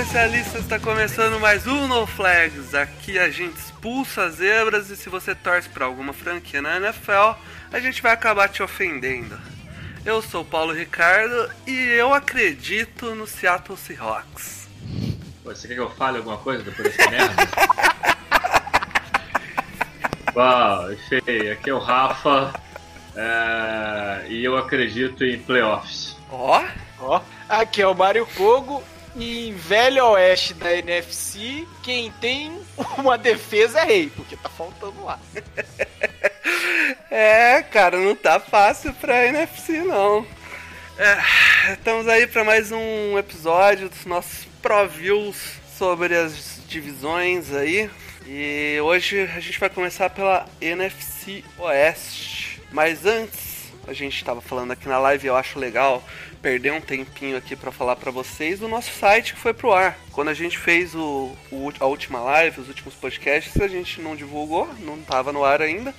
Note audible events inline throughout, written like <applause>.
Especialistas! Está começando mais um No Flags. Aqui a gente expulsa as zebras e se você torce para alguma franquia na NFL, a gente vai acabar te ofendendo. Eu sou o Paulo Ricardo e eu acredito no Seattle Seahawks. Pô, Você quer que eu fale alguma coisa depois dessa merda? <laughs> Uau, feio. Aqui é o Rafa é, e eu acredito em playoffs. Ó, Ó, aqui é o Mário Fogo em Velho Oeste da NFC, quem tem uma defesa é rei, porque tá faltando lá. <laughs> é, cara, não tá fácil pra NFC não. É, estamos aí para mais um episódio dos nossos Pro Views sobre as divisões aí. E hoje a gente vai começar pela NFC Oeste. Mas antes, a gente estava falando aqui na live, eu acho legal perder um tempinho aqui para falar para vocês do nosso site que foi pro ar. Quando a gente fez o, o- a última live, os últimos podcasts, a gente não divulgou, não tava no ar ainda.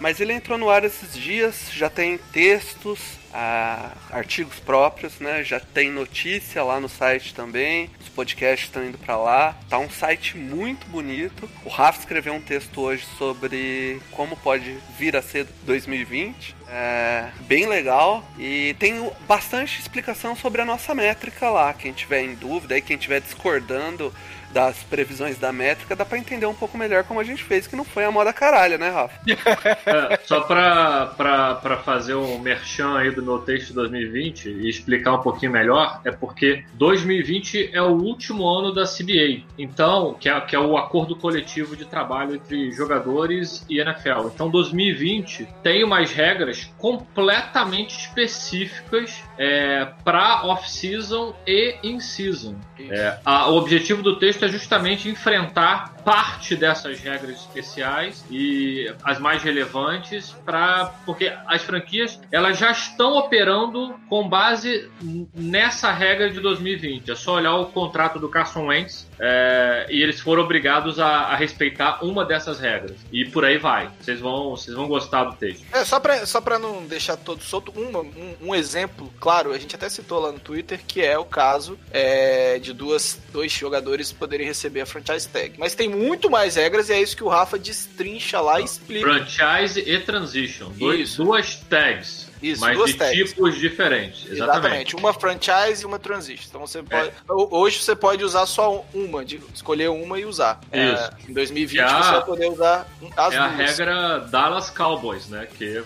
Mas ele entrou no ar esses dias, já tem textos, ah, artigos próprios, né? Já tem notícia lá no site também. Os podcasts estão indo pra lá. Tá um site muito bonito. O Rafa escreveu um texto hoje sobre como pode vir a ser 2020. É bem legal e tem bastante explicação sobre a nossa métrica lá. Quem tiver em dúvida e quem tiver discordando das previsões da métrica, dá pra entender um pouco melhor como a gente fez, que não foi a moda caralho, né, Rafa? <laughs> É, só pra, pra, pra fazer um merchan aí do meu texto de 2020 e explicar um pouquinho melhor, é porque 2020 é o último ano da CBA, então, que é, que é o acordo coletivo de trabalho entre jogadores e NFL. Então 2020 tem umas regras completamente específicas é, para off-season e in-season. É, a- o objetivo do texto é justamente enfrentar parte dessas regras especiais e as mais relevantes para porque as franquias elas já estão operando com base nessa regra de 2020. É só olhar o contrato do Carson Wentz é, e eles foram obrigados a, a respeitar uma dessas regras e por aí vai. Vocês vão vocês vão gostar do texto. É, só pra, só pra não deixar todo solto, uma- um, um exemplo, claro, a gente até citou lá no Twitter, que é o caso é, de duas, dois jogadores poderem receber a franchise tag. Mas tem muito mais regras e é isso que o Rafa destrincha lá e explica. Franchise e transition, dois- duas tags, Isso, mas duas de tags. tipos diferentes. Exatamente. Exatamente, uma franchise e uma transition. Então você pode. Hoje você pode usar só uma, de- escolher uma e usar. É, Isso. em 2020 É a- você vai poder usar as É a duas. regra Dallas Cowboys, né? Que é,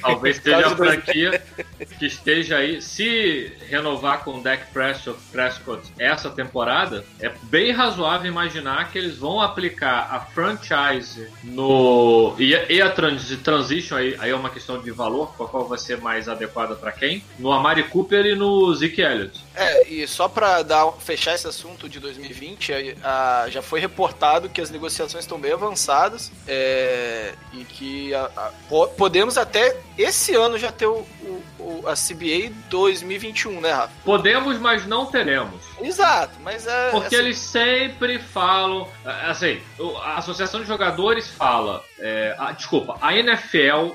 talvez seja a franquia que esteja aí. Se renovar com o Dak Prescott, essa temporada, é bem razoável imaginar que eles vão aplicar a franchise no. E, a- e a trans- transition, aí, aí é uma questão de valor, qual vai ser mais adequada para quem? No Amari Cooper e no Zeke Elliott. É, e só pra dar, fechar esse assunto de 2020, a- a- já foi reportado que as negociações estão bem avançadas é, e que a- a- po- podemos até esse ano já ter o, o- o- a CBA 2021, né, Rafa? Podemos, mas não teremos. Exato, mas é. Porque assim, eles sempre falam. Assim, a Associação de Jogadores fala. é, a- desculpa, a NFL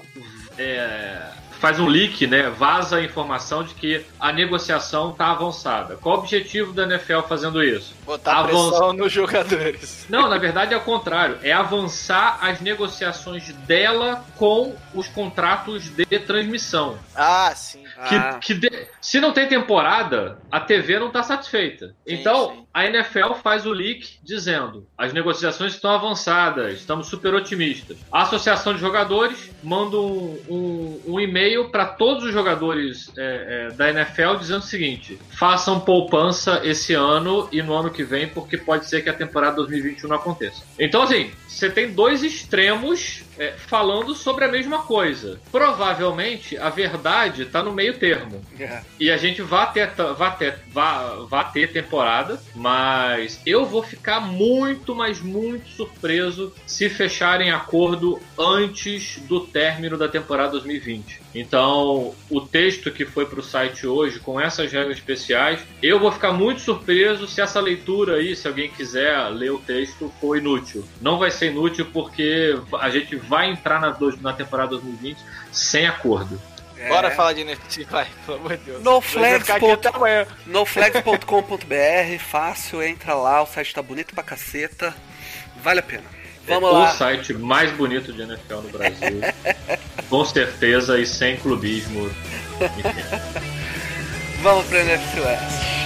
é, faz um leak, né? Vaza a informação de que a negociação está avançada. Qual o objetivo da NFL fazendo isso? botar avança- pressão nos jogadores. Não, na verdade é o contrário. É avançar as negociações dela com os contratos de transmissão. Ah, sim. Que, Ah. que de- se não tem temporada, a TV não está satisfeita. então, sim. A NFL faz o leak dizendo: as negociações estão avançadas, estamos super otimistas. A Associação de Jogadores manda um, um- um e-mail para todos os jogadores é, é, da NFL dizendo o seguinte: façam poupança esse ano e no ano que vem, porque pode ser que a temporada 2021 não aconteça. Então, assim, você tem dois extremos é, falando sobre a mesma coisa. Provavelmente a verdade tá no meio termo. É. E a gente vai ter, vai ter, vai, vai ter temporada, mas eu vou ficar muito, mas muito surpreso se fecharem acordo antes do término da temporada 2020. Então, o texto que foi pro site hoje, com essas regras especiais, eu vou ficar muito surpreso se essa leitura aí, se alguém quiser ler o texto, for inútil. Não vai ser inútil porque a gente vai entrar na, dois- na temporada 2020 sem acordo. Bora É. falar de NFT, vai, pelo amor de Deus. Noflex.com.br, fácil, entra lá, o site tá bonito pra caceta. Vale a pena. Vamos é lá. o site mais bonito de NFL no Brasil. <laughs> com certeza e sem clubismo. <laughs> Vamos pra NFC West.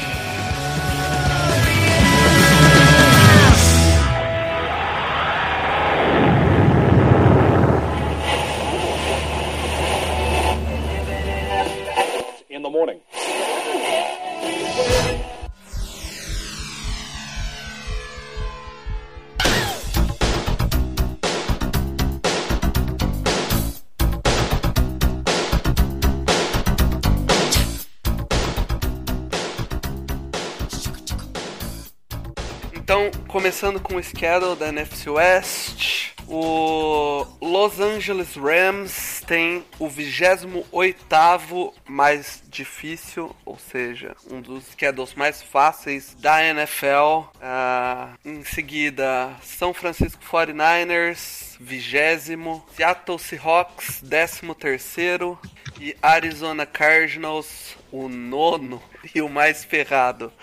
Começando com o schedule da NFC West, o Los Angeles Rams tem o 28º mais difícil, ou seja, um dos schedules mais fáceis da NFL. Ah, em seguida, São Francisco 49ers, vigésimo, Seattle Seahawks, décimo terceiro e Arizona Cardinals, o nono <laughs> e o mais ferrado.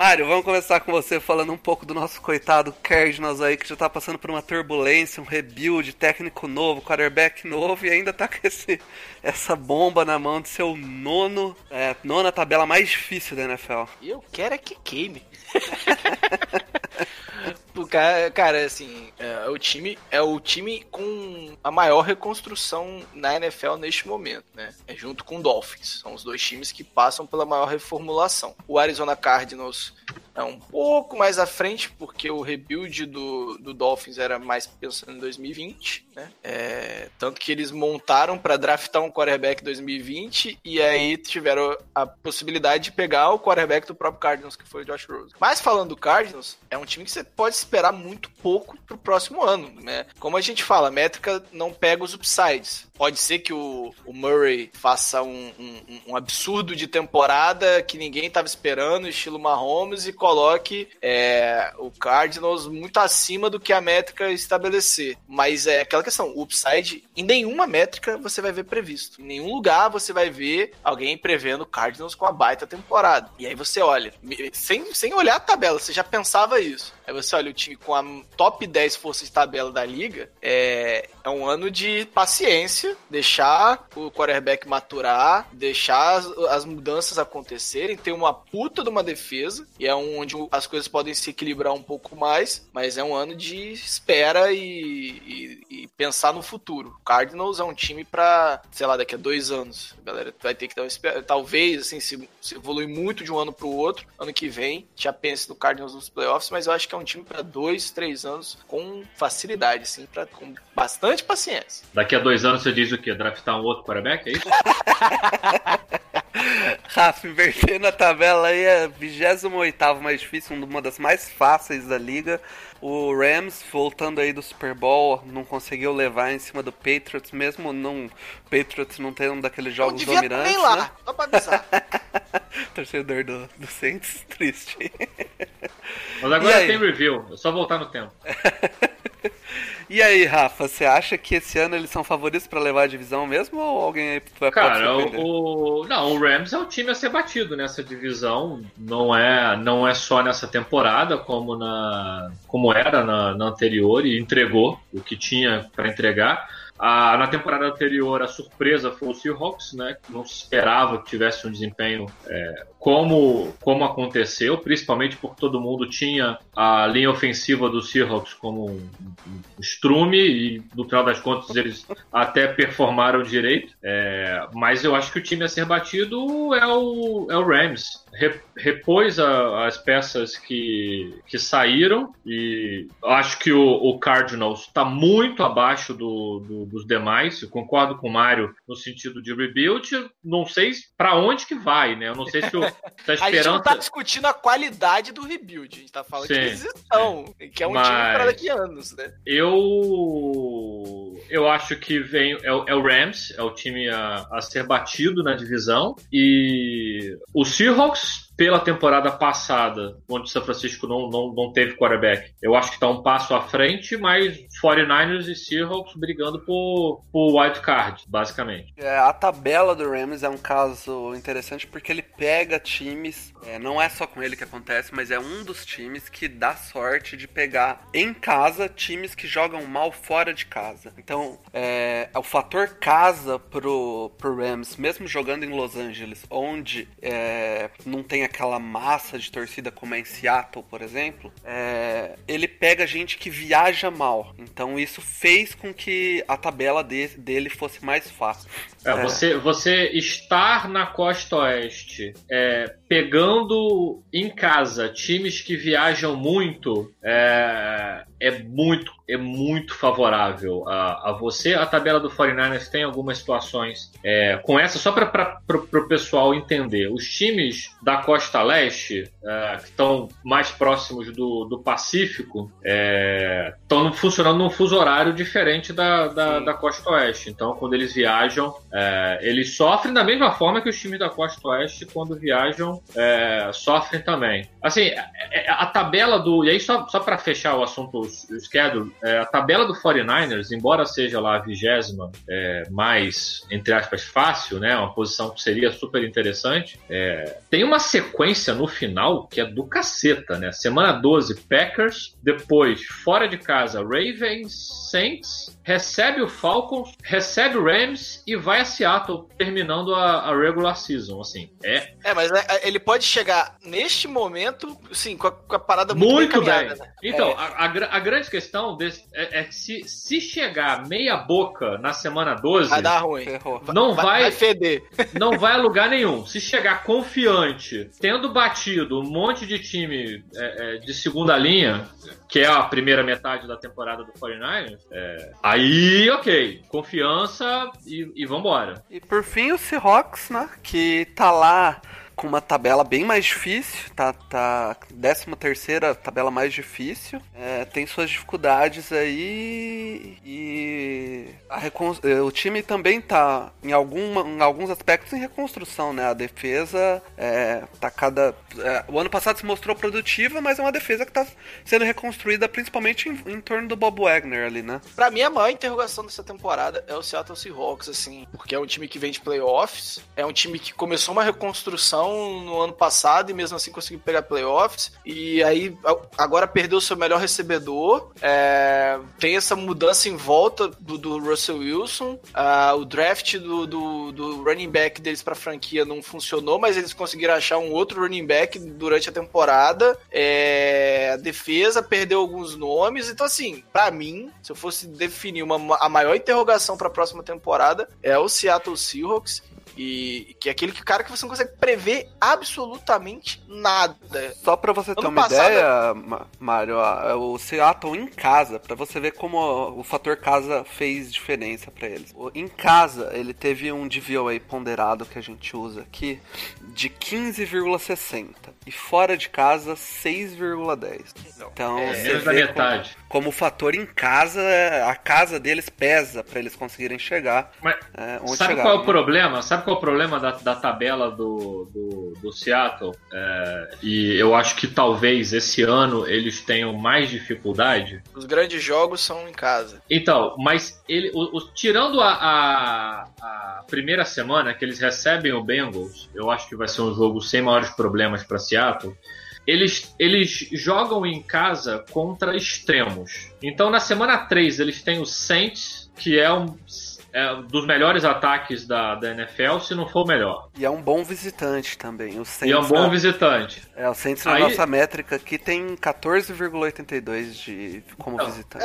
Mário, vamos começar com você falando um pouco do nosso coitado Cardinals aí, que já tá passando por uma turbulência, um rebuild, técnico novo, quarterback novo e ainda tá <laughs> com esse, essa bomba na mão de seu nono, é, nona tabela mais difícil da NFL. Eu quero é que queime. <laughs> O cara, cara, assim, é, o time é o time com a maior reconstrução na NFL neste momento, né? É junto com o Dolphins. São os dois times que passam pela maior reformulação. O Arizona Cardinals é um pouco mais à frente, porque o rebuild do, do Dolphins era mais pensando em 2020, né? É, tanto que eles montaram para draftar um quarterback em 2020 e aí tiveram a possibilidade de pegar o quarterback do próprio Cardinals, que foi o Josh Rosen. Mas falando do Cardinals, é um time que você pode esperar muito pouco pro próximo ano, né? Como a gente fala, a métrica não pega os upsides. Pode ser que o, o Murray faça um, um- um absurdo de temporada que ninguém estava esperando, estilo Mahomes, e coloque é, o Cardinals muito acima do que a métrica estabelecer. Mas é aquela questão, o upside, em nenhuma métrica você vai ver previsto. Em nenhum lugar você vai ver alguém prevendo Cardinals com a baita temporada. E aí você olha, sem, sem olhar a tabela, você já pensava isso. Aí você olha o time com a top 10 forças de tabela da liga, é, é um ano de paciência, deixar o quarterback maturar, deixar as, as mudanças acontecerem, ter uma puta de uma defesa, e é um, onde as coisas podem se equilibrar um pouco mais, mas é um ano de espera e, e- e pensar no futuro. O Cardinals é um time pra, sei lá, daqui a dois anos. A galera vai ter que dar uma espera. Talvez, assim, se, se muito de um ano pro outro, ano que vem, já pense no Cardinals nos playoffs, mas eu acho que é um time pra dois, três anos com facilidade, assim, pra, com bastante paciência. Daqui a dois anos você diz o quê? Draftar um outro quarterback? É isso? <laughs> Rafa, invertendo a tabela aí é 28 mais difícil, uma das mais fáceis da liga. O Rams, voltando aí do Super Bowl, não conseguiu levar em cima do Patriots, mesmo não, o Patriots não tendo um daqueles Não jogos dominantes, lá, né? só pra avisar. <laughs> Torcedor do, do Saints, triste. Mas agora tem review, é só voltar no tempo. <laughs> E aí, Rafa, você acha que esse ano eles são favoritos pra levar a divisão mesmo ou alguém aí vai Cara, o, o- não, o Rams é o time a ser batido nessa divisão. Não é, não é só nessa temporada, como na, como era na, na anterior e entregou o que tinha para entregar. na temporada anterior a surpresa foi o Seahawks, né? Não se esperava que tivesse um desempenho é, como, como aconteceu, principalmente porque todo mundo tinha a linha ofensiva do Seahawks como um, um estrume e no final das contas eles até performaram direito. É, mas eu acho que o time a ser batido é o, é o Rams. Re- repôs a- as peças que, que saíram e acho que o, o Cardinals está muito abaixo do, do- dos demais. Eu concordo com o Mário no sentido de rebuild. Não sei para onde que vai, né? Eu não sei se o, se a A gente não tá discutindo a qualidade do rebuild, a gente tá falando Sim. de eles estão, que é um Mas- time para daqui a anos, né? Eu eu acho que vem é, é o Rams, é o time a, a ser batido na divisão e o Seahawks pela temporada passada, onde o São Francisco não, não, não teve quarterback, eu acho que está um passo à frente, mas 49ers e Seahawks brigando por, por wild card, basicamente. É, a tabela do Rams é um caso interessante porque ele pega times, é, não é só com ele que acontece, mas é um dos times que dá sorte de pegar em casa times que jogam mal fora de casa. Então, é, o fator casa pro, pro Rams, mesmo jogando em Los Angeles, onde é, não tem aquela massa de torcida como é em Seattle, por exemplo, é, ele pega gente que viaja mal. Então, isso fez com que a tabela de- dele fosse mais fácil. É, Você, você estar na costa oeste é, pegando em casa times que viajam muito é, é muito é muito favorável a, a você. A tabela do 49ers tem algumas situações é, com essa, só para o pessoal entender. Os times da costa leste, é, que estão mais próximos do, do Pacífico, estão funcionando num fuso horário diferente da, da, da costa oeste. Então, quando eles viajam, é, eles sofrem da mesma forma que os times da costa oeste, quando viajam, é, sofrem também. Assim, é- é- a tabela do. E aí, só, só para fechar o assunto, o schedule, é, a tabela do 49ers, embora seja lá a vigésima é, mais, entre aspas, fácil, né? Uma posição que seria super interessante, é, tem uma sequência no final que é do caceta, né? Semana 12, Packers, depois, fora de casa, Ravens, Saints, recebe o Falcons, recebe o Rams e vai a Seattle, terminando a, a regular season, assim. É É, mas é, é, ele pode chegar neste momento, sim, com a, com a parada muito, muito bem né? Então, a, a a grande questão desse- é, é que se, se chegar meia boca na semana 12, Vai dar ruim. Não vai, Vai feder. não vai a lugar nenhum. Se chegar confiante, tendo batido um monte de time é, é, de segunda linha, que é a primeira metade da temporada do 49ers, é, aí, ok. Confiança e, e vambora. E por fim o Seahawks, né? Que tá lá com uma tabela bem mais difícil, tá, tá 13 terceira tabela mais difícil, é, tem suas dificuldades aí e recon- eh, o time também tá em, alguma, em alguns aspectos em reconstrução, né? A defesa é, tá cada... é, o ano passado se mostrou produtiva, mas é uma defesa que tá sendo reconstruída principalmente em, em torno do Bob Wagner ali, né? Pra mim, a maior interrogação dessa temporada é o Seattle Seahawks, assim, porque é um time que vem de playoffs, é um time que começou uma reconstrução no ano passado e mesmo assim conseguiu pegar playoffs, e aí a- agora perdeu seu melhor recebedor, é, tem essa mudança em volta do, do Russell Wilson, ah, o draft do, do, do running back deles pra franquia não funcionou, mas eles conseguiram achar um outro running back durante a temporada, é, a defesa perdeu alguns nomes, então assim, pra mim, se eu fosse definir uma, a maior interrogação pra próxima temporada é o Seattle Seahawks e que é aquele que- cara que você não consegue prever absolutamente nada. Só pra você ter Ano uma passado- ideia, Mário, ó, o Seattle em casa, pra você ver como o fator casa fez diferença pra eles. Em casa, ele teve um DVOA ponderado que a gente usa aqui de 15,60 e fora de casa 6,10. Então, É, você Menos da vê metade. Como, o fator em casa, a casa deles pesa pra eles conseguirem chegar Mas é, onde Sabe chegar. qual é o problema? Sabe qual é o problema da, da tabela do, do, do Seattle? É, e eu acho que talvez esse ano eles tenham mais dificuldade. Os grandes jogos são em casa. Então, mas ele, o- o- tirando a, a, a primeira semana que eles recebem o Bengals, eu acho que vai ser um jogo sem maiores problemas para Seattle. Eles, eles jogam em casa contra extremos. Então na semana 3 eles têm o Saints, que é um é dos melhores ataques da, da NFL, se não for o melhor. E é um bom visitante também. O Saints, E é um bom na- visitante. É, o Saints na Aí- nossa métrica aqui tem 14,82 de como Não, visitante.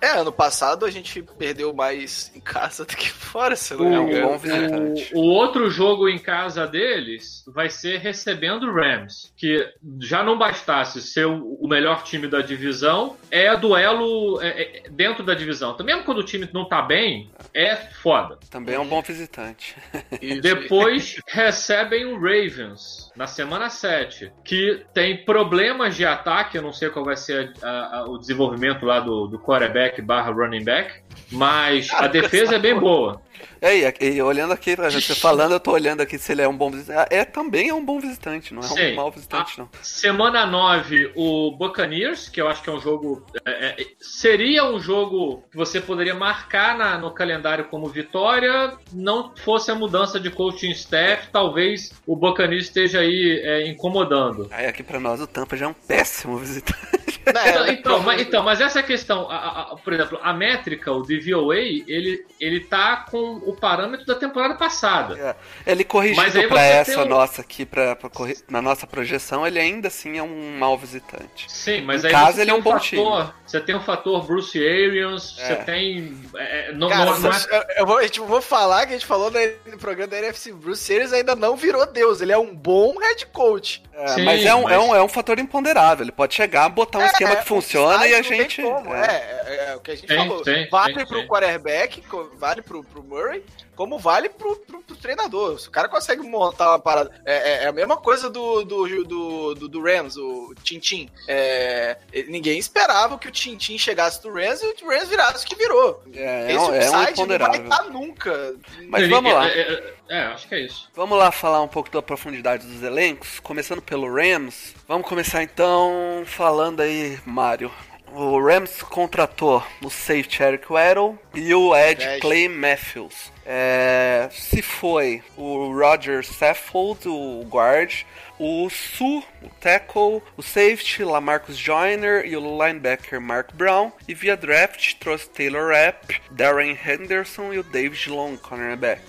É, é, ano passado a gente perdeu mais em casa do que fora, se não É me um bom visitante. O, o outro jogo em casa deles vai ser recebendo o Rams, que já não bastasse ser o, o melhor time da divisão, é duelo é- é dentro da divisão. Então, mesmo quando o time não tá bem, é foda. Também é um bom visitante. Isso. <laughs> Depois recebem o Ravens na semana 7, que tem problemas de ataque. Eu não sei qual vai ser a- a- o desenvolvimento lá do, do quarterback barra running back, mas a <laughs> defesa é bem boa. E aí, e olhando aqui, pra você falando, eu tô olhando aqui se ele é um bom visitante. É, também é um bom visitante, não é um mau visitante, não. Semana 9, o Buccaneers, que eu acho que é um jogo. é, é, seria um jogo que você poderia marcar na- no calendário como vitória, não fosse a mudança de coaching staff, talvez o Buccaneers esteja aí é, incomodando. Aí aqui pra nós o Tampa já é um péssimo visitante. Né, Então, mas, então, mas essa é a questão. A- a- por exemplo, a métrica, o DVOA, ele, ele tá com o parâmetro da temporada passada. É, Ele Mas pra você essa um- nossa aqui, pra, pra corri- na nossa projeção, ele ainda assim é um mau visitante. Sim, mas Em aí casa você ele é tem um bom fator, Você tem o fator Bruce Arians, É. você tem. é, não, Cara, não- não é eu, eu vou, a gente vou falar que a gente falou no, programa da NFC Bruce Arians ainda não virou Deus. Ele é um bom head coach. É, Sim, mas, é um, mas- É, um, é um fator imponderável. Ele pode chegar, botar um esquema É, que funciona e a gente. como, é. é. é, é o que a gente Tem, falou. tem, vale tem, pro tem. quarterback, vale pro, pro Murray, como vale pro, pro, pro treinador. Se o cara consegue montar uma parada. É, é- é a mesma coisa do, do, do, do, do Rams, o Tintin. É, ninguém esperava que o Tintin chegasse do Rams e o Rams virasse o que virou. É, é Esse um, é um upside não vai estar nunca. Mas vamos lá. É, é, é, acho que é isso. Vamos lá falar um pouco da profundidade dos elencos, começando pelo Rams. Vamos começar então falando aí, Mário. O Rams contratou o safety Eric Weddle e o Ed. Clay Matthews. É, se foi o Roger Saffold, o guard, o Su, o tackle, o safety Lamarcus Joyner e o linebacker Mark Brown. E via draft trouxe Taylor Rapp, Darren Henderson e o David Long, cornerback.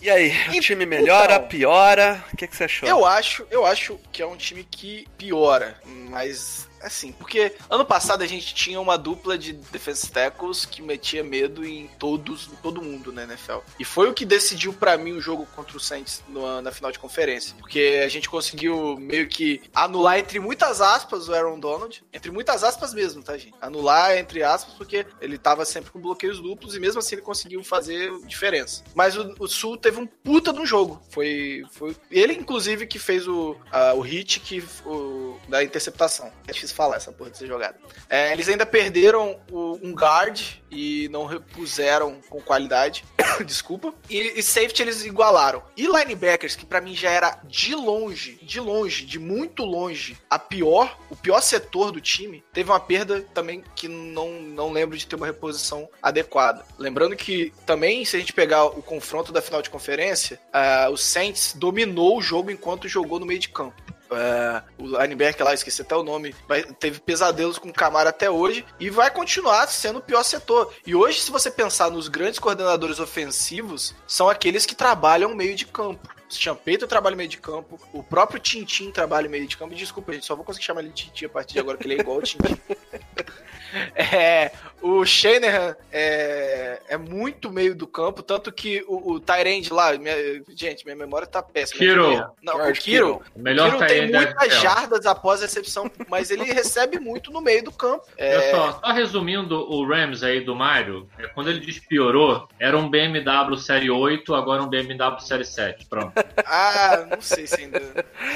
E aí, o E- time melhora, então, piora? O que, que você achou? Eu acho, eu acho que é um time que piora, mas assim, porque ano passado a gente tinha uma dupla de defense tackles que metia medo em todos, em todo mundo na NFL. E foi o que decidiu pra mim o jogo contra o Saints no- na final de conferência, porque a gente conseguiu meio que anular entre muitas aspas o Aaron Donald, entre muitas aspas mesmo, tá, gente? Anular entre aspas porque ele tava sempre com bloqueios duplos e mesmo assim ele conseguiu fazer diferença. Mas o, o Sul teve um puta no jogo. Foi, foi ele, inclusive, que fez o, a- o hit que, o, da interceptação. É difícil falar essa porra dessa jogada. É, eles ainda perderam o- um guard e não repuseram com qualidade. <coughs> Desculpa. E, e safety eles igualaram. E linebackers, que pra mim já era de longe, de longe, de muito longe, a pior, o pior setor do time, teve uma perda também que não, não lembro de ter uma reposição adequada. Lembrando que também, se a gente pegar o confronto da final de conferência, ah, o Saints dominou o jogo enquanto jogou no meio de campo. É, o linebacker lá, esqueci até o nome, vai- teve pesadelos com o Camara até hoje e vai continuar sendo o pior setor. E hoje, se você pensar nos grandes coordenadores ofensivos, são aqueles que trabalham meio de campo. O Champeito trabalha meio de campo, o próprio Tintin trabalha meio de campo. Desculpa, gente, só vou conseguir chamar ele de Tintin a partir de agora, que ele é igual ao Tintin. <laughs> É, o Shanahan é muito meio do campo, tanto que o, o Tyrande lá, minha- gente, minha memória tá péssima. Kiro. Não, o George Kiro, Kittle. O melhor Kiro tem muitas jardas após a recepção, mas ele recebe muito no meio do campo. É, <laughs> Olha só, só resumindo o Rams aí do Mario, é, quando ele diz piorou, era um BMW Série 8, agora um BMW Série 7. Pronto. <laughs> Ah, não sei se ainda.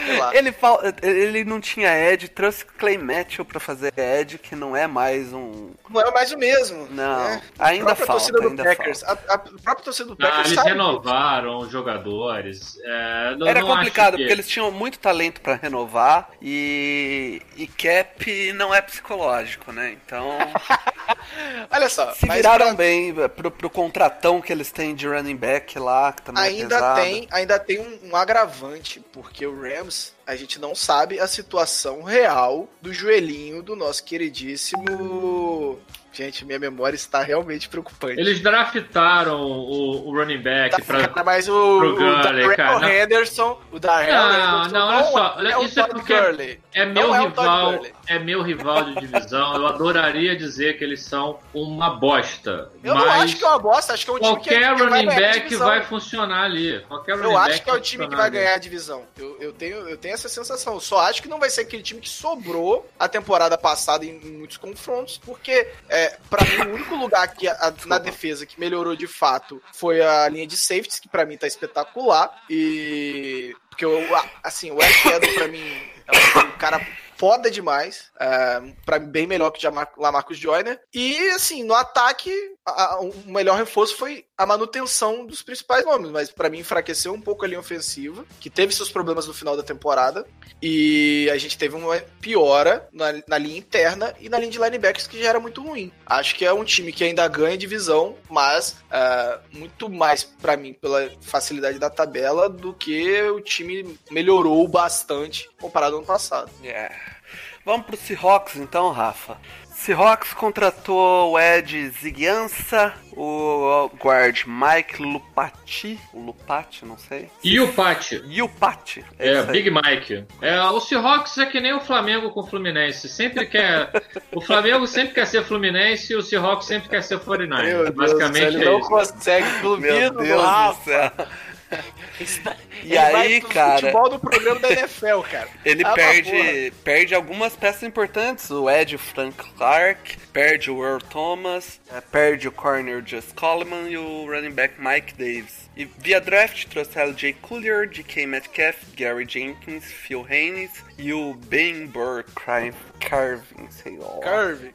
Sei lá. Ele, fal- ele não tinha Ed, trouxe Clay Matthew pra fazer Ed, que não é mais um. Não é mais o mesmo. Não, né? ainda a falta, torcida do ainda Packers. A, a própria torcida do Ah, Packers eles sabe. renovaram os jogadores. é, não- Era não complicado, acho que- porque eles tinham muito talento pra renovar e, e cap não é psicológico, né? Então, <laughs> Olha só, se viraram pra- bem pro, pro contratão que eles têm de running back lá, que também é ainda pesado. tem, ainda tem um, um agravante, porque o Rams a gente não sabe a situação real do joelhinho do nosso queridíssimo. Gente, minha memória está realmente preocupante. Eles draftaram o, o running back Tá, pra. cara, mas o, pro o Gurley, Darrell cara, não. Henderson, o Darrell Não, Henderson não, olha só, é o isso é porque- Gurley. É meu Não é o rival, Gurley. é meu rival de divisão. Eu adoraria dizer que eles são uma bosta. Eu mas não acho que é uma bosta, acho que é um time que, qualquer que vai running a back vai funcionar ali. Qualquer running Eu back acho que é o time que vai ali. ganhar a divisão. Eu, eu, tenho, eu tenho essa sensação. Eu só acho que não vai ser aquele time que sobrou a temporada passada em, em muitos confrontos, porque, é, para mim, o único lugar que a- a- na defesa que melhorou de fato foi a linha de safeties, que pra mim tá espetacular. E. Porque, eu, assim, o Eric Edel, pra mim, é um cara foda demais. É, pra mim, bem melhor que o Lamarcus Joyner. E, assim, no ataque, a- a- o melhor reforço foi a manutenção dos principais nomes. Mas, pra mim, enfraqueceu um pouco a linha ofensiva, que teve seus problemas no final da temporada. E a gente teve uma piora na, na linha interna e na linha de linebackers, que já era muito ruim. Acho que é um time que ainda ganha divisão, mas é, muito mais, pra mim, pela facilidade da tabela, do que o time melhorou bastante comparado ao ano passado. Yeah. Vamos pro Seahawks então, Rafa. Seahawks contratou o Ed Ziguiança, o guard Mike Lupati, o Lupati, não sei. E o Pati? E o Pati. É, aí. Big Mike. É, o Seahawks é que nem o Flamengo com o Fluminense. Sempre quer. o Flamengo sempre quer ser Fluminense e o Seahawks sempre quer ser 49. Basicamente ele é não isso. consegue Meu duvido do Deus do Rafa. E aí, cara, futebol do programa da NFL, cara. <laughs> ele Ah, perde, perde algumas peças importantes. O Ed Frank Clark, perde o Earl Thomas, eh, perde o corner Just Coleman e o running back Mike Davis. E via draft trouxeram Jay Collier, DK Metcalf, Gary Jenkins, Phil Haynes e o Ben Burr Cri- Carvin, sei lá. Curve.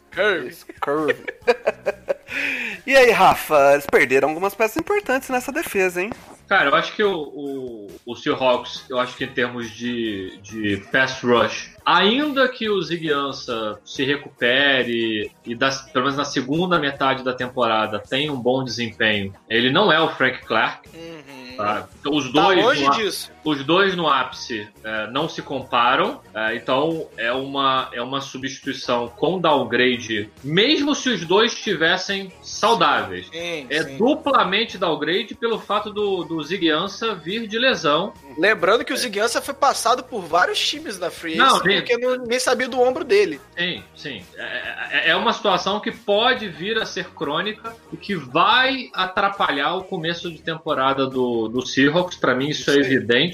Isso, Curve. <laughs> e aí, Rafa, eles perderam algumas peças importantes nessa defesa, hein? Cara, eu acho que o, o, o Seahawks, eu acho que em termos de, de pass rush, ainda que o Ziguiança se recupere e das, pelo menos na segunda metade da temporada tenha um bom desempenho, ele não é o Frank Clark. Uhum. Tá? Então, os Tá dois longe no- disso. Os dois no ápice é, não se comparam, é, então é uma, é uma substituição com downgrade, mesmo se os dois estivessem saudáveis. Sim, É sim. duplamente downgrade pelo fato do, do Ziguiança vir de lesão. Lembrando que o Ziguiança foi passado por vários times na Free Não, nem- porque não- ninguém sabia do ombro dele. Sim, sim. É, é- é uma situação que pode vir a ser crônica e que vai atrapalhar o começo de temporada do, do Seahawks. Para mim, isso é Sim.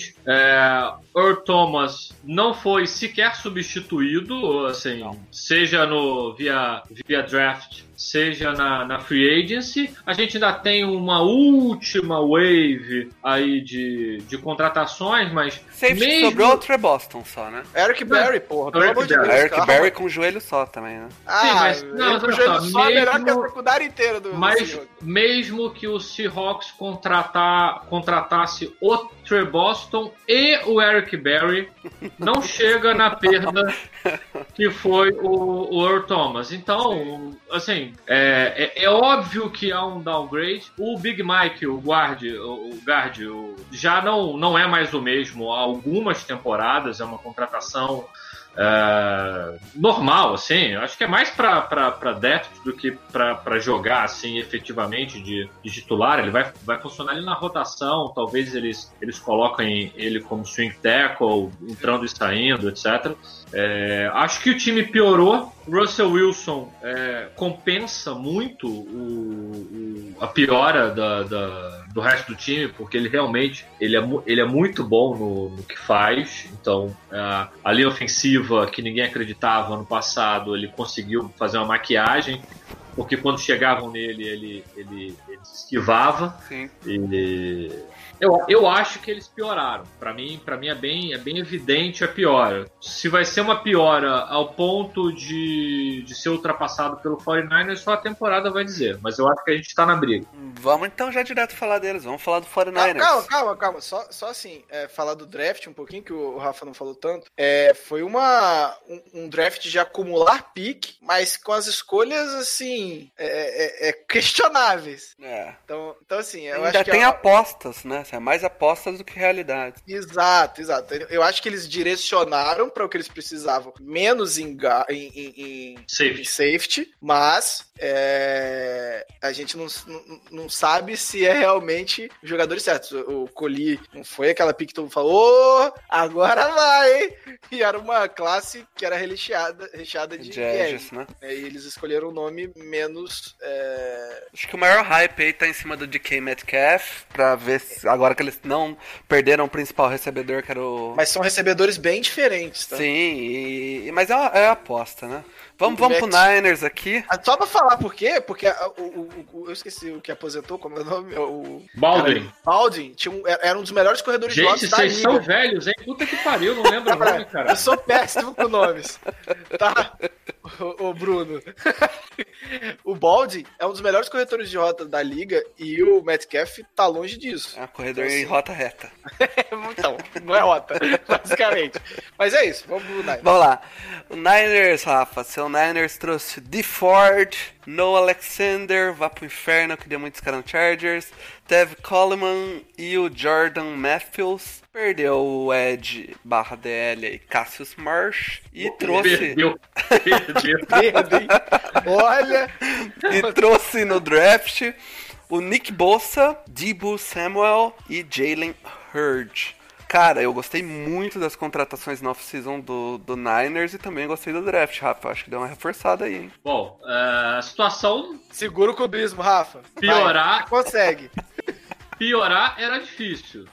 Evidente. É, Earl Thomas não foi sequer substituído, assim, seja no via, via draft, seja na, na free agency. A gente ainda tem uma última wave aí de, de contratações, mas Safety mesmo... sobrou o Trey Boston só, né? Eric Berry, porra, pelo Eric de. Deus. Eric. Berry com o joelho só também, né? Ah, Sim, mas- não, com o joelho só, só é melhor mesmo- que a secundária inteira do, Mas mesmo que o Seahawks contratar, contratasse o Trey Boston e o Eric Berry, não chega na perda <laughs> que foi o, o Earl Thomas. Então, assim, é, é, é óbvio que há um downgrade. O Big Mike, o guard, o, guard o- já não, não é mais o mesmo há algumas temporadas, é uma contratação é, normal, assim. Acho que é mais pra depth do que pra jogar, assim, efetivamente de, de titular. Ele vai, vai funcionar ali na rotação. Talvez eles, eles coloquem ele como swing tackle, entrando e saindo, etc. É, acho que o time piorou. Russell Wilson é, compensa muito o- o- a piora da- da- do resto do time, porque ele realmente ele é, ele é muito bom no, no que faz. Então, a, a linha ofensiva que ninguém acreditava no passado, ele conseguiu fazer uma maquiagem. Porque quando chegavam nele, ele, ele, ele se esquivava. Sim. E eu, eu acho que eles pioraram. Pra mim, para mim é bem, é bem evidente a piora. Se vai ser uma piora ao ponto de, de ser ultrapassado pelo 49ers, só a temporada vai dizer. Mas eu acho que a gente tá na briga. Vamos então já direto falar deles. Vamos falar do Calma, 49ers. calma, calma, calma. Só, só assim, é, falar do draft um pouquinho, que o Rafa não falou tanto. É, foi uma, um, um draft de acumular pique, mas com as escolhas, assim, é, é- é questionáveis. É. Então, então assim, eu Ainda acho que tem é- apostas, né? É mais apostas do que realidade. Exato, exato. Eu acho que eles direcionaram para o que eles precisavam, menos em, em, em- em- Safety. em safety, mas é, a gente não, não, sabe se é realmente os jogadores certos. O Coli não foi aquela pick que todo mundo falou, "Ô, agora vai, hein? E era uma classe que era recheada, recheada de De né? né? E eles escolheram um nome menos. é, Acho que o maior hype aí tá em cima do DK Metcalf, pra ver se, agora que eles não perderam o principal recebedor, que era o. Mas são recebedores bem diferentes, tá? Sim, e- mas é, uma, é aposta, né? Vamos, vamos pro Niners aqui. Ah, Só pra falar por quê? Porque o, o- o- eu esqueci o que aposentou, como é o nome? O Baldwin. Baldwin tinha um- era um dos melhores corredores de Gente, da vocês são velhos, hein? Puta que pariu, não lembro o nome, cara. Eu sou péssimo com nomes. Tá? O, o Bruno. <laughs> o Baldwin é um dos melhores corretores de rota da liga e o Metcalf tá longe disso. É um corredor Então, em sim. rota reta. <laughs> Então, não é rota, <laughs> basicamente. Mas é isso, vamos pro Niners. Vamos lá. O Niners, Rafa. Seu Niners trouxe D. Ford, Noah Alexander, vá pro inferno, que deu muitos caras no Chargers. Tev Coleman e o Jordan Matthews. Perdeu o Ed barra DL aí, Cassius Marsh. E trouxe, Perdeu. Perdeu. <laughs> Olha, e trouxe no draft o Nick Bossa, Debo Samuel e Jalen Hurd. Cara, eu gostei muito das contratações na off-season do, do Niners e também gostei do draft, Rafa. Acho que deu uma reforçada aí, hein? Bom, é, a situação segura o clubismo, Rafa. Vai, Piorar. você consegue. <laughs> piorar era difícil.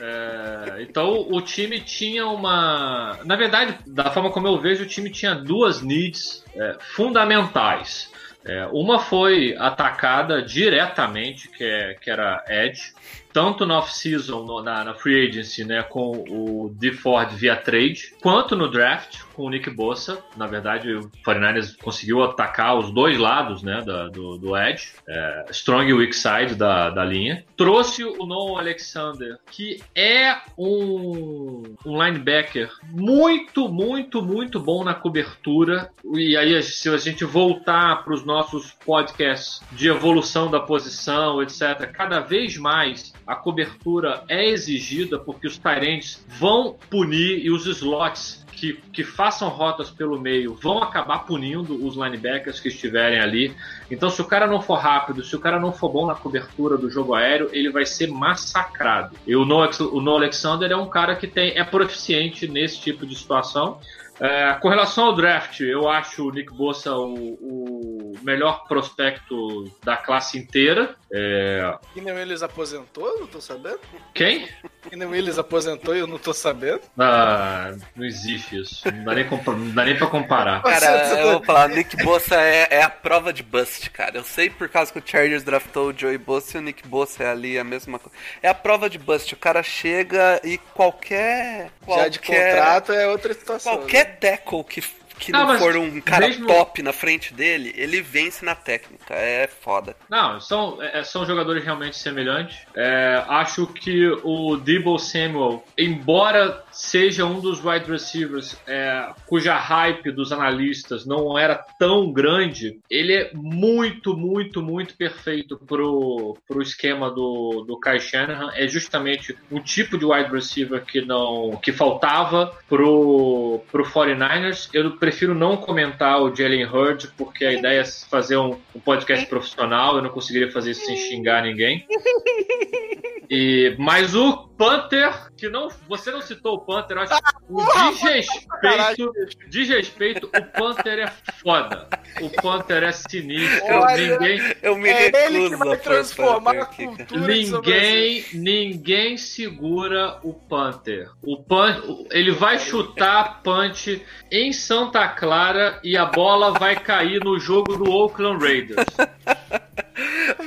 É, então o time tinha uma. Na verdade, da forma como eu vejo, o time tinha duas needs é, fundamentais. É, uma foi atacada diretamente, que, é, que era Edge, tanto no off-season, na, na free agency, né, com o D. Ford via trade, quanto no draft com o Nick Bossa. Na verdade, o 49ers conseguiu atacar os dois lados né, da- do, do Edge, é, strong e weak side da, da linha. Trouxe o Noah Alexander, que é um, um linebacker muito, muito, muito bom na cobertura. E aí, se a gente voltar para os nossos podcasts de evolução da posição, etc., cada vez mais a cobertura é exigida porque os Tyrants vão punir e os slots que, que façam rotas pelo meio vão acabar punindo os linebackers que estiverem ali. Então, se o cara não for rápido, se o cara não for bom na cobertura do jogo aéreo, ele vai ser massacrado. E o Noah, o Alexander é um cara que tem, é proficiente nesse tipo de situação. É, com relação ao draft, eu acho o Nick Bossa o, o melhor prospecto da classe inteira. É, Keenan Willis aposentou? Eu não tô sabendo. quem? Keenan Willis aposentou e eu não tô sabendo. Ah, não existe isso. Não dá nem, compa- não dá nem pra comparar. Cara, eu vou falar, <laughs> Nick Bossa é, é a prova de bust, cara. Eu sei por causa que o Chargers draftou o Joey Bossa e o Nick Bossa é ali a mesma coisa. É a prova de bust. O cara chega e qualquer. Já de qualquer- contrato é outra situação. né? Qualquer tackle que, que Não, não for um cara mesmo- top na frente dele, ele vence na técnica. É foda. Não, são, é, são jogadores realmente semelhantes. É, acho que o Debo Samuel, embora seja um dos wide receivers é, cuja hype dos analistas não era tão grande, ele é muito, muito, muito perfeito pro, pro esquema do, do Kai Shanahan. É justamente um tipo de wide receiver que não que faltava pro, pro 49ers. Eu prefiro não comentar o Jalen Hurd, porque a ideia é fazer um, um podcast profissional, eu não conseguiria fazer isso sem xingar ninguém. <laughs> E, mas o Panther, que não. Você não citou o Panther, acho que o desrespeito. Desrespeito, o Panther é foda. O Panther é sinistro. Olha, ninguém. Eu me É ele que a vai transformar Panther a cultura Ninguém, ninguém segura o Panther. O Pan, ele vai chutar punch em Santa Clara e a bola vai cair no jogo do Oakland Raiders. <laughs>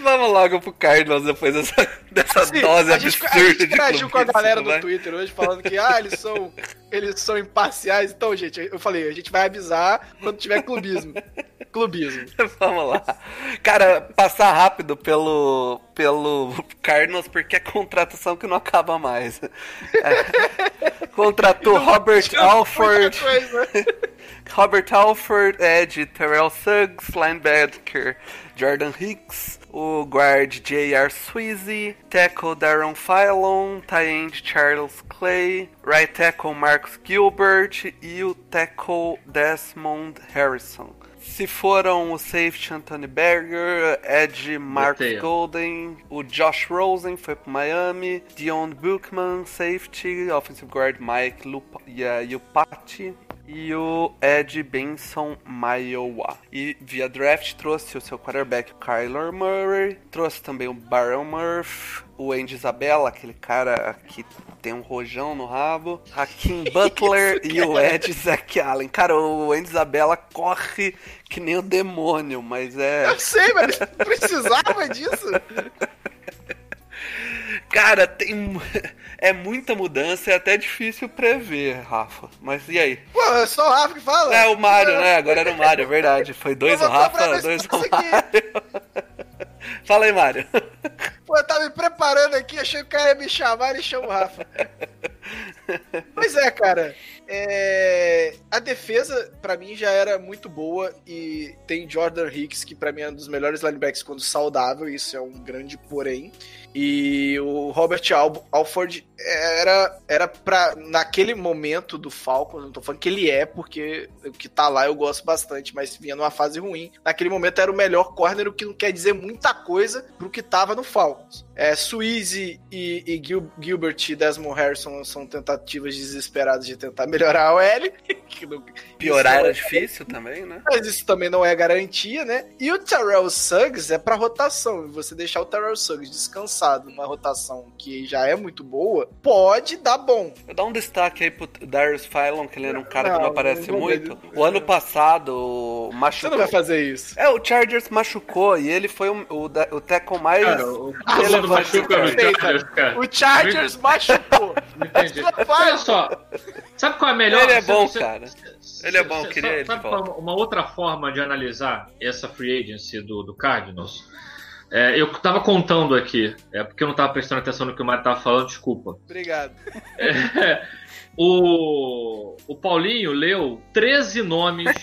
Vamos logo pro Cardinals depois dessa, dessa Assim, dose a gente, absurda a gente de interagiu com a clubismo, galera do vai. Twitter hoje falando que ah, eles são eles são imparciais. Então, gente, eu falei, a gente vai avisar quando tiver clubismo. Clubismo. <laughs> Vamos lá. Cara, passar rápido pelo, pelo Cardinals porque é contratação que não acaba mais. É. Contratou <laughs> Robert Alford. Robert Alford, Ed, Terrell Suggs, linebacker Jordan Hicks, o guard J.R. Sweezy, tackle Darren Phylon, tight end Charles Clay, right tackle Marcus Gilbert e o tackle Desmond Harrison. Se foram o safety Anthony Berger, Ed Marcus Botei, ó. Golden, o Josh Rosen foi pro Miami, Dion Bookman, safety, offensive guard Mike Lupa, yeah, Yupati e o Ed Benson Maiowa. E via draft trouxe o seu quarterback Kyler Murray, trouxe também o Baron Murphy, o Andy Isabella, aquele cara que tem um rojão no rabo, Hakim <laughs> Butler e o Ed Zach Allen. Cara, o Andy Isabella corre que nem o demônio, mas é. Eu sei, mas <laughs> precisava disso. Cara, tem. <laughs> É muita mudança, é até difícil prever, Rafa. Mas e aí? Pô, é só o Rafa que fala. É o Mário, né? Agora era o Mário, é verdade. Foi dois o Rafa, dois o. Mário. <laughs> Fala aí, Mário. Pô, eu tava me preparando aqui, achei que o cara ia me chamar, ele chama o Rafa. <laughs> Pois é, cara. É, A defesa, pra mim, já era muito boa e tem Jordan Hicks, que pra mim é um dos melhores linebacks quando saudável, isso é um grande porém. E o Robert Al Alford era, era pra, naquele momento do Falcons, não tô falando que ele é, porque o que tá lá eu gosto bastante, mas vinha numa fase ruim. Naquele momento era o melhor corner, o que não quer dizer muita coisa pro que tava no Falcons. É, Suizy e, e Gil- Gilbert e Desmond Harrison são tentativas desesperadas de tentar melhorar a OL. <laughs> que não- Piorar era não é- difícil também, né? mas isso também não é garantia, né? E o Terrell Suggs é pra rotação. E você deixar o Terrell Suggs descansado numa rotação que já é muito boa, pode dar bom. Eu dar um destaque aí pro Darius Phylon, que ele era um cara que Não, não aparece não muito. ver. O ano passado Você machucou. não vai fazer isso. É, o Chargers machucou e ele foi o, o, o tackle mais. Cara, o Ah, no perfeito. Chargers, cara. O Chargers machucou. <laughs> Entendi. Olha só, sabe qual é a melhor? Ele é bom, você- cara. você- Ele é bom, você- queria sabe- ele Sabe volta. é uma outra forma de analisar essa free agency do, do Cardinals? É, eu tava contando aqui, é porque eu não tava prestando atenção no que o Mário tava falando, desculpa. Obrigado. É, o, o Paulinho leu 13 nomes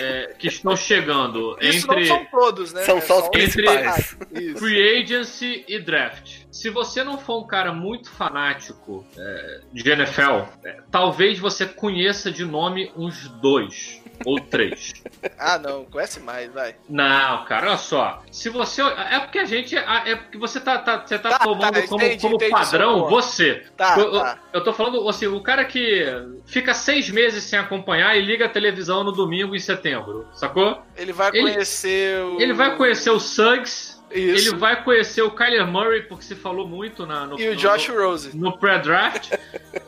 é, que estão chegando Isso entre não são todos, né? São só os principais. Isso. free agency e draft. Se você não for um cara muito fanático é, de NFL, é, talvez você conheça de nome uns dois ou três. <laughs> Ah, não. Conhece mais, vai. Não, cara, olha só. Se você. É porque a gente. É porque você tá, tá- você tá, Tá, tomando tá, como, entendi, como entendi padrão você. Tá, eu, eu- tá. eu tô falando assim, o cara que fica seis meses sem acompanhar e liga a televisão no domingo em setembro, sacou? Ele vai Ele- conhecer o... Ele vai conhecer o Suggs, Isso. ele vai conhecer o Kyler Murray, porque se falou muito na, no, E o Josh no, Rose. no pré-draft.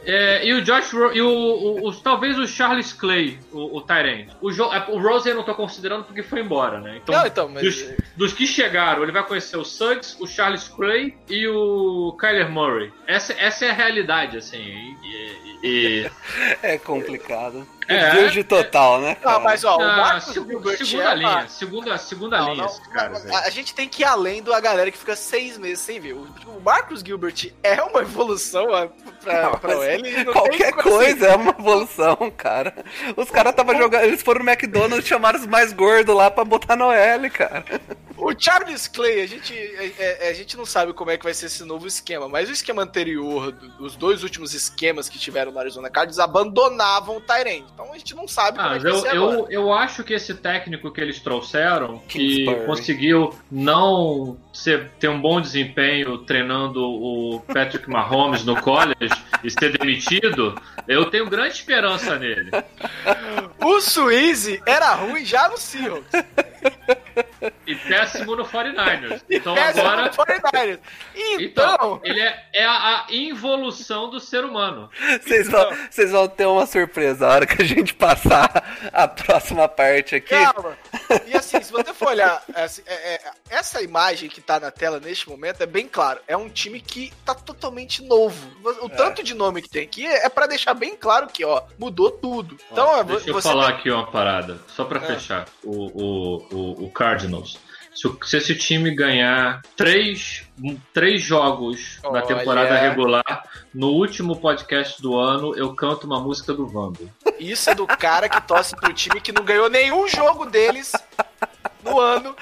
É, e o Josh e o, o- o- talvez o Charles Clay, o, o Tyrant. O, Jo- é, o Rose eu não tô considerando porque foi embora, né? Então, Não, então, mas... dos, dos que chegaram, ele vai conhecer o Suggs, o Charles Clay e o Kyler Murray. Essa, essa é a realidade, assim. E, e- <laughs> É complicado. É, Build total, né? Cara? Não, mas ó, o Ah, Marcos Gilbert segunda é uma- linha, segunda, segunda Não, linha não, caras a, gente tem que ir além da galera que fica seis meses sem ver. O, o Marcus Gilbert é uma evolução pra, Não, pra e não Qualquer coisa é uma evolução, cara. Os caras estavam jogando. Eles foram no McDonald's e chamaram os mais gordos lá pra botar no L, cara. O Charles Clay, a gente, é- é- a gente não sabe como é que vai ser esse novo esquema, mas o esquema anterior, os dois últimos esquemas que tiveram no Arizona Cardinals, abandonavam o Tyrant. Então a gente não sabe como Ah, é que vai eu, ser agora. eu, eu acho que esse técnico que eles trouxeram, que Kingsbury. conseguiu não ser, ter um bom desempenho treinando o Patrick Mahomes no college <laughs> e ser demitido, eu tenho grande esperança nele. <laughs> O Suíze era ruim já no Seahawks. E péssimo no 49ers. Então agora. no 49ers. Então, Então, ele é, é a, a involução do ser humano. Vocês vão, vocês vão ter uma surpresa a hora que a gente passar a próxima parte aqui. Calma. E assim, se você for olhar, assim, é- é- essa imagem que tá na tela neste momento é bem claro. É um time que tá totalmente novo. O tanto de nome que tem aqui é pra deixar bem claro que, ó, mudou tudo. Então, Ó, é, deixa eu falar tem- aqui uma parada, só pra Ah. fechar o, o, o, o Cardinals. Se, se esse time ganhar três, três jogos na Olha. temporada regular, no último podcast do ano, eu canto uma música do Vando. Isso é do cara que torce pro time que não ganhou nenhum jogo deles no no ano.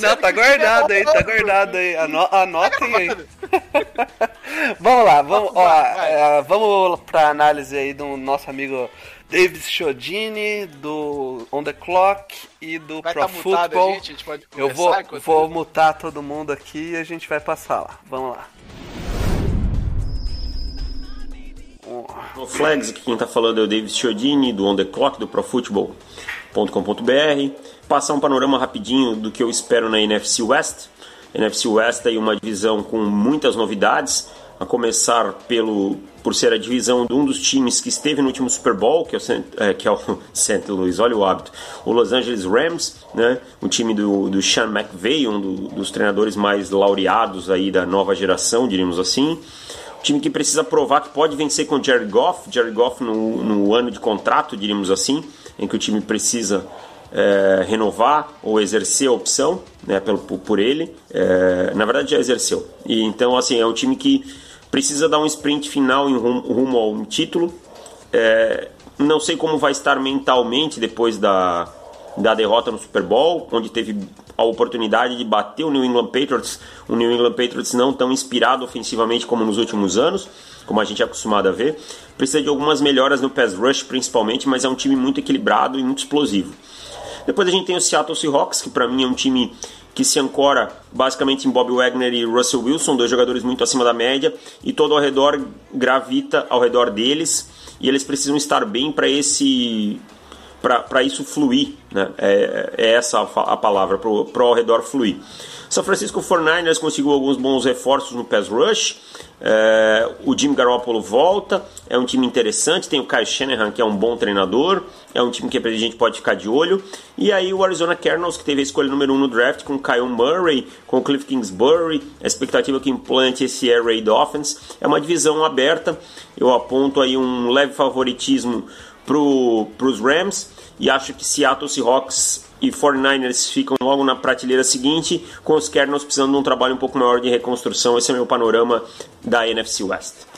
Não, tá guardado aí, tá guardado aí. Ano- anotem aí. <laughs> vamos lá, vamos, ó, Vai, vai. é, vamos pra análise aí do nosso amigo David Chiodini, do On The Clock e do Vai Pro tá mutado a Football. gente, a gente pode Eu vou, vou mutar todo mundo aqui e a gente vai passar lá. Vamos lá. No Flags, aqui quem tá falando é o David Chiodini, do On The Clock, do ProFootball.com.br. Passar um panorama rapidinho do que eu espero na NFC West. NFC West é uma divisão com muitas novidades, a começar pelo por ser a divisão de um dos times que esteve no último Super Bowl, que é o, Saint- é, que é o <laughs> St. Louis, olha o hábito, o Los Angeles Rams, né, o time do, do Sean McVay, um do- dos treinadores mais laureados aí da nova geração, diríamos assim. Um time que precisa provar que pode vencer com o Jared Goff. Jared Goff no, no ano de contrato, diríamos assim, em que o time precisa é, renovar ou exercer a opção né, pelo, por, por ele. É, na verdade, já exerceu. E então, assim, é um time que precisa dar um sprint final em rumo, rumo ao título. É, não sei como vai estar mentalmente depois da, da derrota no Super Bowl, onde teve a oportunidade de bater o New England Patriots. O New England Patriots não tão inspirado ofensivamente como nos últimos anos, como a gente é acostumado a ver. Precisa de algumas melhoras no pass rush, principalmente, mas é um time muito equilibrado e muito explosivo. Depois a gente tem o Seattle Seahawks, que para mim é um time que se ancora basicamente em Bob Wagner e Russell Wilson, dois jogadores muito acima da média, e todo ao redor gravita ao redor deles, e eles precisam estar bem para esse para isso fluir, né? É, é essa a, palavra, para ao redor fluir. São Francisco 49ers conseguiu alguns bons reforços no pass rush. É, o Jim Garoppolo volta, é um time interessante. Tem o Kyle Shanahan, que é um bom treinador, é um time que a gente pode ficar de olho. E aí o Arizona Cardinals, que teve a escolha número 1 um no draft, com o Kyle Murray, com o Cliff Kingsbury, a expectativa que implante esse Air Raid Offense. É uma divisão aberta, eu aponto aí um leve favoritismo para os Rams e acho que Seattle Seahawks e 49ers ficam logo na prateleira seguinte, com os Cardinals precisando de um trabalho um pouco maior de reconstrução. Esse é meu panorama da NFC West.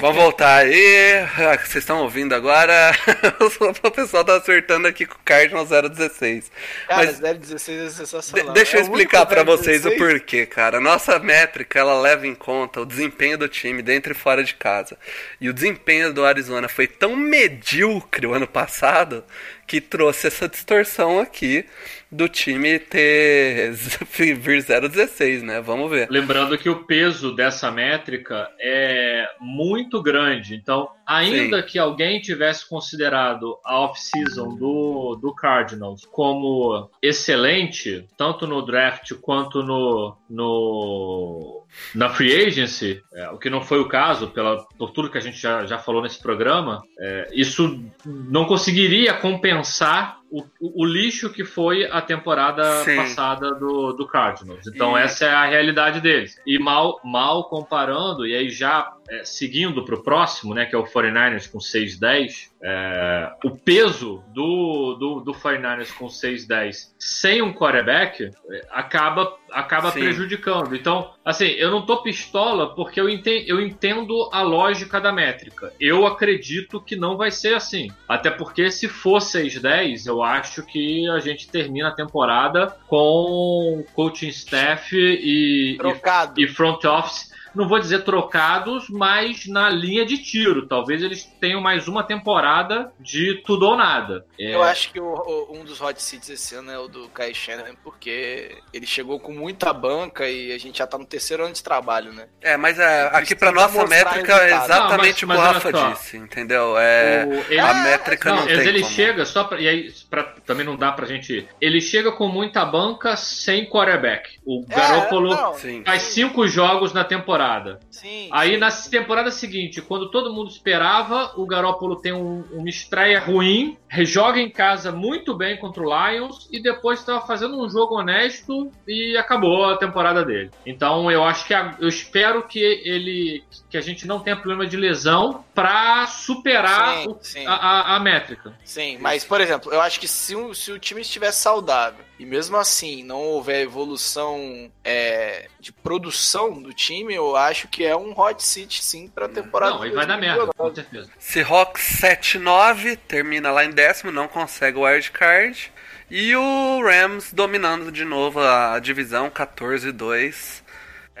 Vamos voltar aí. Ah, Vocês estão ouvindo agora? <laughs> o pessoal tá acertando aqui com o Cardinals 016. Cara, Mas 016 é de- sensacional. deixa eu É explicar pra vocês o 016. porquê, cara. Nossa métrica, ela leva em conta o desempenho do time dentro e fora de casa. E o desempenho do Arizona foi tão medíocre o ano passado que trouxe essa distorção aqui do time ter <laughs> vir 016, né? Vamos ver. Lembrando que o peso dessa métrica é muito grande. Então, ainda que alguém tivesse considerado a off-season do, do Cardinals como excelente, tanto no draft quanto no, no na free agency, é, o que não foi o caso, pela, por tudo que a gente já, já falou nesse programa, é, isso não conseguiria compensar o, o- lixo que foi a temporada Sim. passada do, do Cardinals. Então E- essa é a realidade deles. E mal, mal comparando, e aí já é, seguindo para o próximo, né, que é o 49ers com 6-10, é, o peso do, do, do 49ers com 6-10 sem um quarterback é, acaba, acaba Sim. prejudicando. Então, assim, eu não tô pistola porque eu entendo, eu entendo a lógica da métrica. Eu acredito que não vai ser assim. Até porque se for 6-10, eu acho que a gente termina a temporada com coaching staff e, e Trocado. e front office, não vou dizer trocados, mas na linha de tiro. Talvez eles tenham mais uma temporada de tudo ou nada. É, Eu acho que o- o- um dos hot seats esse ano é o do Kai Shanahan, porque ele chegou com muita banca e a gente já tá no terceiro ano de trabalho, né? É, mas é, aqui pra nossa métrica é exatamente Não, mas- o que o mas Rafa disse, entendeu? É, o- ele- a métrica não, Não, tem mas ele como. chega só pra, e aí pra, também não dá pra gente. Ele chega com muita banca sem quarterback. O Garoppolo É, não, Sim. faz cinco jogos na temporada. Sim. Aí na temporada seguinte, quando todo mundo esperava, o Garoppolo tem um- uma estreia ruim, joga em casa muito bem contra o Lions e depois estava fazendo um jogo honesto e acabou a temporada dele. Então eu acho que a- eu espero que ele que a gente não tenha problema de lesão para superar Sim, o- sim. A, a- a métrica. Sim, mas, por exemplo, eu acho que se o, se o time estivesse saudável e mesmo assim não houver evolução é, de produção do time, eu acho que é um hot seat sim pra temporada. Não, e vai dar merda, com certeza. Seahawks 7-9, termina lá em décimo, não consegue o wildcard. E o Rams dominando de novo a divisão 14-2.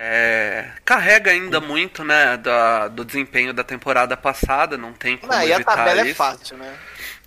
É, carrega ainda muito, né, da- do desempenho da temporada passada, não tem como Ah, e a evitar tabela é isso. fácil, né?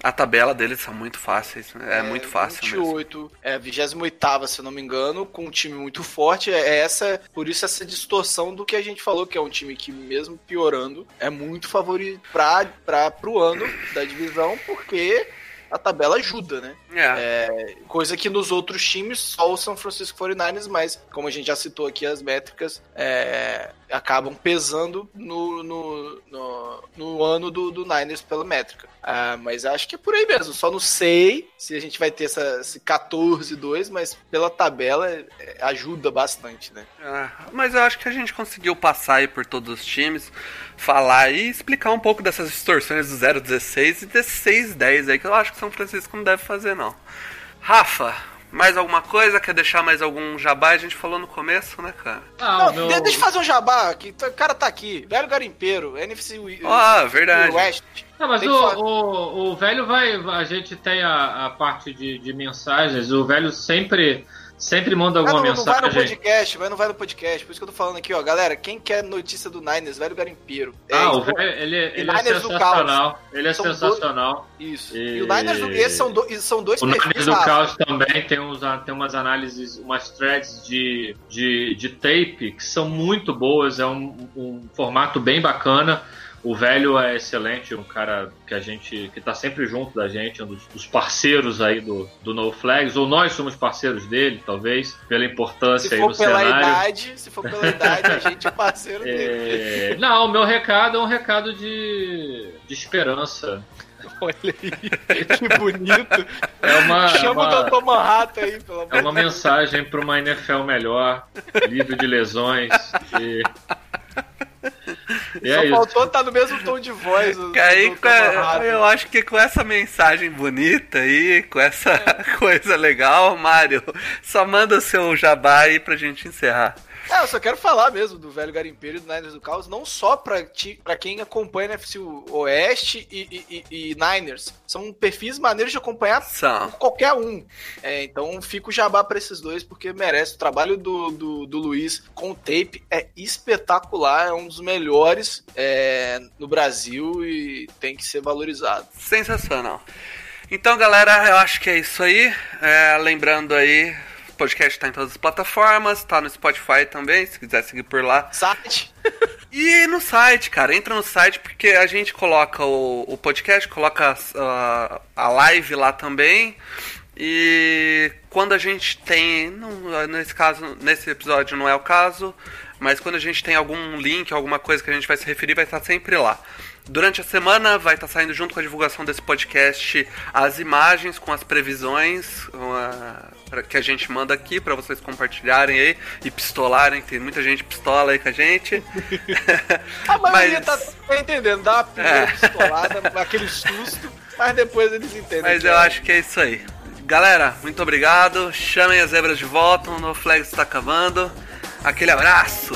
A tabela deles são muito fáceis, é, muito fácil mesmo. 28, é 28 se eu não me engano, com um time muito forte. É essa, por isso essa distorção do que a gente falou, que é um time que, mesmo piorando, é muito favorito pra, pro ano da divisão, porque a tabela ajuda, né? É. Coisa que nos outros times, só o São Francisco 49ers, mas como a gente já citou aqui, as métricas é, acabam pesando no, no, no, no ano do, do Niners pela métrica. Ah, mas acho que é por aí mesmo. Só não sei se a gente vai ter essa, esse 14-2, mas pela tabela é, ajuda bastante, né? É, mas eu acho que a gente conseguiu passar aí por todos os times, falar e explicar um pouco dessas distorções do 0-16 e desse 6-10 aí, que eu acho que São Francisco não deve fazer, não. Rafa, mais alguma coisa? Quer deixar mais algum jabá? A gente falou no começo, né, cara? Ah, Não, o meu... de- Deixa eu fazer um jabá, que o cara tá aqui. Velho garimpeiro, NFC Ah, verdade. West. Não, mas o, o, o velho vai. A gente tem a, a parte de, de mensagens. O velho sempre, sempre manda Ah, alguma não, não vai no mensagem. podcast, vai não vai no podcast. Por isso que eu tô falando aqui, ó. Galera, quem quer notícia do Niners, velho garimpeiro. É, Ah, o velho, ele, ele é Niners do sensacional. Ele é São sensacional. Isso. E- E, o Niners do são, do, são dois O Niners do. Caos também tem, uns, tem umas análises, umas threads de, de, de tape que são muito boas. É um, um formato bem bacana. O velho é excelente, um cara que a gente que tá sempre junto da gente, um dos, dos parceiros aí do, do No Flags, ou nós somos parceiros dele, talvez, pela importância Se aí for no pela cenário. idade, se for pela idade, a gente é <laughs> parceiro dele. É, Não, o meu recado é um recado de, de esperança. <laughs> Olha aí, que bonito. <laughs> É uma, Chama uma- o Dr. Manhattan aí, pelo amor É uma mensagem para uma NFL melhor, livre de lesões. E, e <laughs> Só é isso. faltou estar no mesmo tom de voz. aí, a- eu acho que com essa mensagem bonita aí, com essa <laughs> coisa legal, Mário, só manda o seu jabá aí pra gente encerrar. É, eu só quero falar mesmo do velho garimpeiro e do Niners do Caos, não só pra, ti, pra quem acompanha NFC Oeste e, e- e- Niners. São perfis maneiros de acompanhar São. qualquer um. É, então fica o jabá pra esses dois, porque merece. O trabalho do, do, do Luiz com o tape é espetacular, é um dos melhores é, no Brasil e tem que ser valorizado. Sensacional. Então, galera, eu acho que é isso aí. É, lembrando aí, podcast tá em todas as plataformas, tá no Spotify também, se quiser seguir por lá. Site? <laughs> E no site, cara, entra no site porque a gente coloca o, o podcast, coloca a, a live lá também. E quando a gente tem, não, nesse caso, nesse episódio não é o caso, mas quando a gente tem algum link, alguma coisa que a gente vai se referir, vai estar sempre lá. Durante a semana vai estar saindo junto com a divulgação desse podcast as imagens com as previsões uma- que a gente manda aqui para vocês compartilharem aí e pistolarem. Tem muita gente pistola aí com a gente. <laughs> A maioria Mas- tá, tá entendendo, dá uma primeira <laughs> É. pistolada, aquele susto, mas depois eles entendem. Mas eu é. acho que é isso aí. Galera, muito obrigado. Chamem as zebras de volta. O No Flags está acabando. Aquele abraço.